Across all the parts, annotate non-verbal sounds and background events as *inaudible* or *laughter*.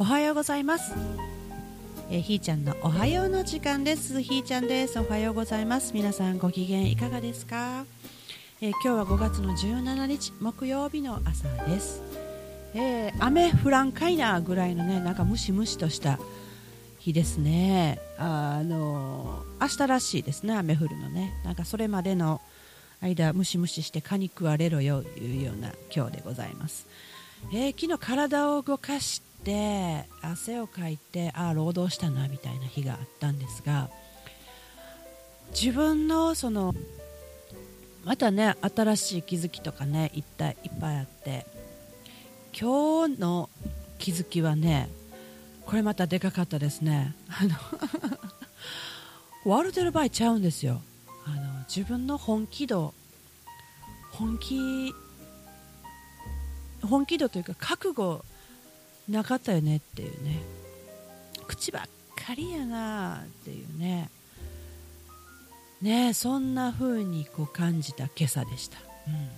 おはようございます。え、ひーちゃんのおはようの時間です。ひーちゃんです。おはようございます。皆さんご機嫌いかがですか、え、今日は5月の17日木曜日の朝です、えー、雨降らんかいなぐらいのねなんかムシムシとした日ですね。あの明日らしいですね雨降るのね。なんかそれまでの間ムシムシして蚊に食われろよというような今日でございます、えー、昨日体を動かして汗をかいてああ労働したなみたいな日があったんですが自分のそのまたね新しい気づきとかねいっぱいっぱいあって今日の気づきはねこれまたでかかったですね。あの *laughs* 笑ってる場合ちゃうんですよ。あの自分の本気度本気本気度というか覚悟なかったよねっていうね。口ばっかりやなっていうね。ねそんな風にこう感じた今朝でした、うん。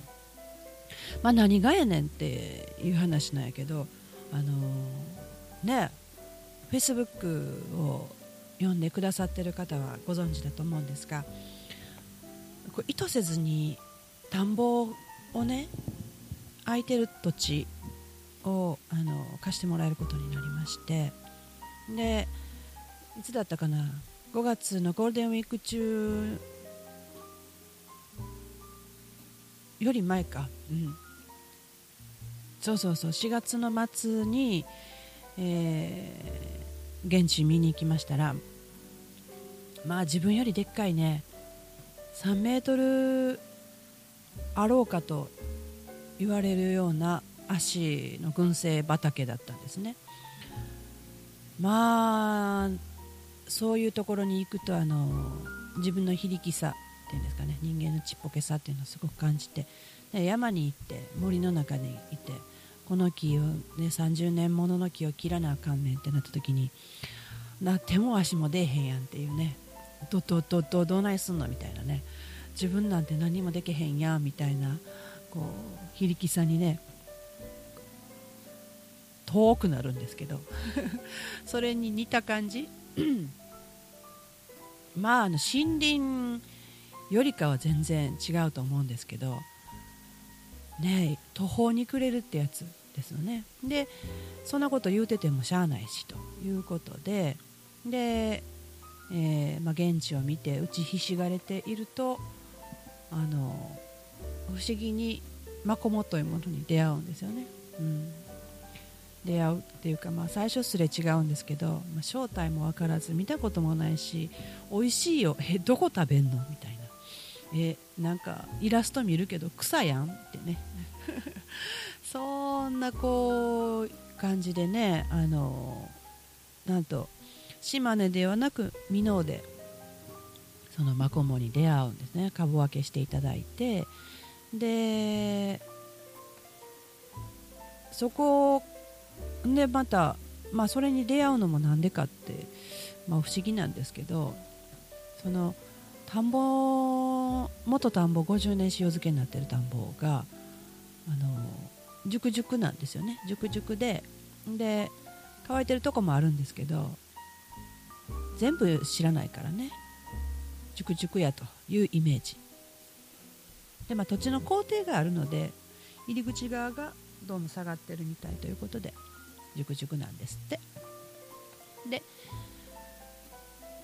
まあ、何がやねんっていう話なんやけどあのー、ねフェイスブックを読んでくださってる方はご存知だと思うんですがこう意図せずに田んぼをね空いてる土地をあの貸してもらえることになりまして。でいつだったかな？5月のゴールデンウィーク中より前か、うん、そうそうそう。4月の末に、えー、現地見に行きましたらまあ自分よりでっかいね。3メートルあろうかと言われるような足の群生畑だったんですね。まあそういうところに行くとあの自分の非力さっていうんですかね人間のちっぽけさっていうのをすごく感じてで山に行って森の中にいてこの木を、ね、30年ものの木を切らなあかんねんってなった時にな手も足も出えへんやんっていうねどどどどどないすんの？みたいなね自分なんて何もできへんやんみたいなこう非力さにね遠くなるんですけど。*laughs* それに似た感じ。*clears throat* まああの森林よりかは全然違うと思うんですけど。ね途方に暮れるってやつですよね。でそんなこと言うててもしゃあないしということで。で、えー、まあ、現地を見て打ちひしがれているとあの不思議にマコモというものに出会うんですよね、うん、出会うっていうか、まあ、最初すれ違うんですけど、まあ、正体も分からず見たこともないし美味しいよ。*laughs* えどこ食べんの？みたいな。えなんかイラスト見るけど草やん？ってね。*laughs* そんなこう感じでねあのなんと島根ではなく箕面でそのマコモに出会うんですね。株分けしていただいて。でそこでまた、まあ、それに出会うのもなんでかって、まあ、不思議なんですけどその田んぼ元田んぼ50年塩漬けになってる田んぼがあの熟熟なんですよね。熟熟でで乾いてるとこもあるんですけど全部知らないからね。熟熟やというイメージ。で、まあ、土地の工程があるので入り口側がどうも下がってるみたいということで。熟熟なんですって。で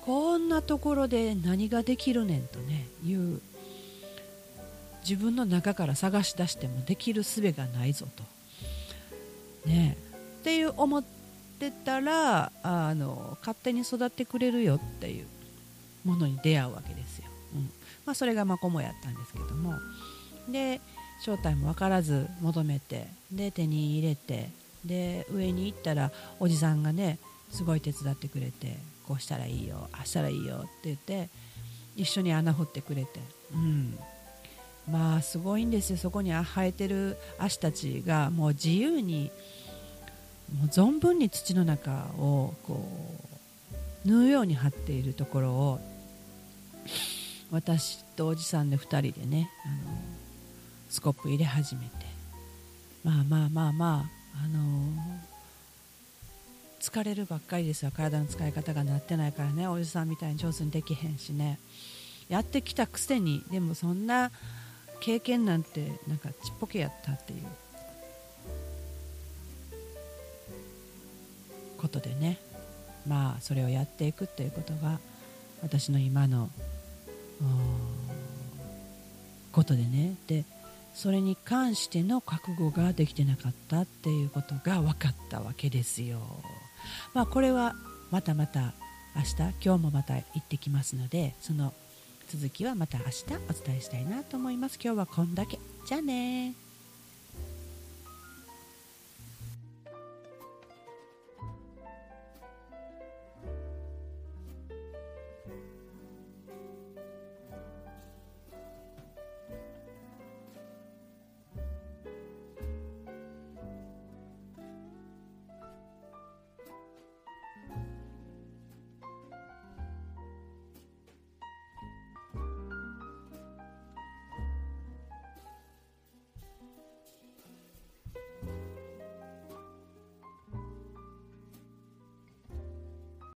こんなところで何ができるねんとねいう自分の中から探し出してもできる術がないぞと。ねっていう思ってたらあの勝手に育ってくれるよっていうものに出会うわけですよ、うん。まあ、それがマコモやったんですけども。で正体も分からず求めてで手に入れてで上に行ったらおじさんがねすごい手伝ってくれてこうしたらいいよあしたらいいよって言って一緒に穴掘ってくれて、うん、まあすごいんですよ。そこに生えてる足たちがもう自由にもう存分に土の中をこう縫うように張っているところを私とおじさんで2人でねあのスコップ入れ始めて。まあまあまあまああの疲れるばっかりですよ体の使い方がなってないからねおじさんみたいに上手にできへんしね。やってきたくせにでもそんな経験なんてなんかちっぽけやったっていう。ことでね。まあそれをやっていくっていうことが私の今のことでね。でそれに関しての覚悟ができてなかったっていうことが分かったわけですよ。まあ、これはまたまた明日今日もまた行ってきますのでその続きはまた明日お伝えしたいなと思います。今日はこんだけ。じゃあね